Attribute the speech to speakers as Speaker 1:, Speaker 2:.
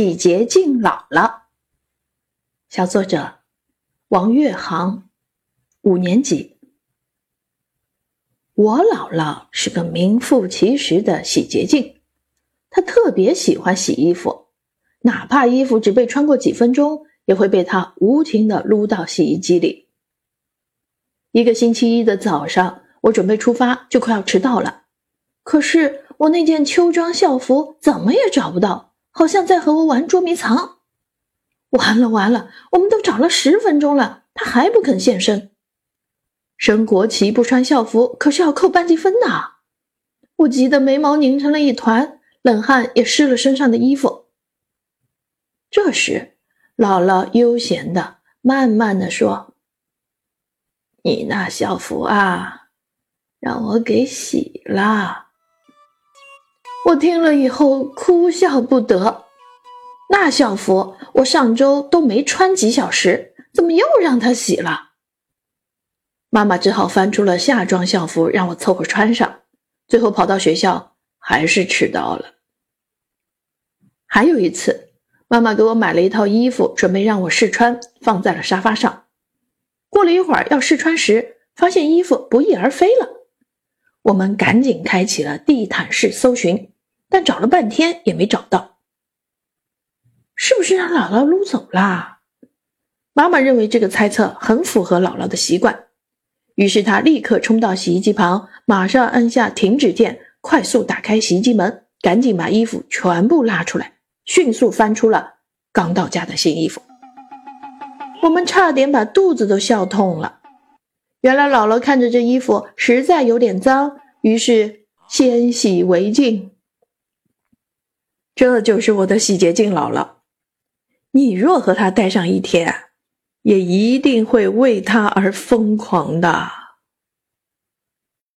Speaker 1: 洗洁精姥姥，小作者王月航，五年级。我姥姥是个名副其实的洗洁精，她特别喜欢洗衣服，哪怕衣服只被穿过几分钟，也会被她无情的撸到洗衣机里。一个星期一的早上，我准备出发，就快要迟到了，可是我那件秋装校服怎么也找不到。好像在和我玩捉迷藏，完了完了，我们都找了十分钟了，他还不肯现身。升国旗不穿校服可是要扣班级分的，我急得眉毛拧成了一团，冷汗也湿了身上的衣服。这时，姥姥悠闲的、慢慢的说：“你那校服啊，让我给洗了。”我听了以后哭笑不得，那校服我上周都没穿几小时，怎么又让他洗了？妈妈只好翻出了夏装校服让我凑合穿上，最后跑到学校还是迟到了。还有一次，妈妈给我买了一套衣服，准备让我试穿，放在了沙发上。过了一会儿要试穿时，发现衣服不翼而飞了。我们赶紧开启了地毯式搜寻，但找了半天也没找到。是不是让姥姥撸走了？妈妈认为这个猜测很符合姥姥的习惯，于是她立刻冲到洗衣机旁，马上按下停止键，快速打开洗衣机门，赶紧把衣服全部拉出来，迅速翻出了刚到家的新衣服。我们差点把肚子都笑痛了。原来姥姥看着这衣服实在有点脏，于是先洗为敬。这就是我的洗洁精姥姥。你若和她待上一天，也一定会为她而疯狂的。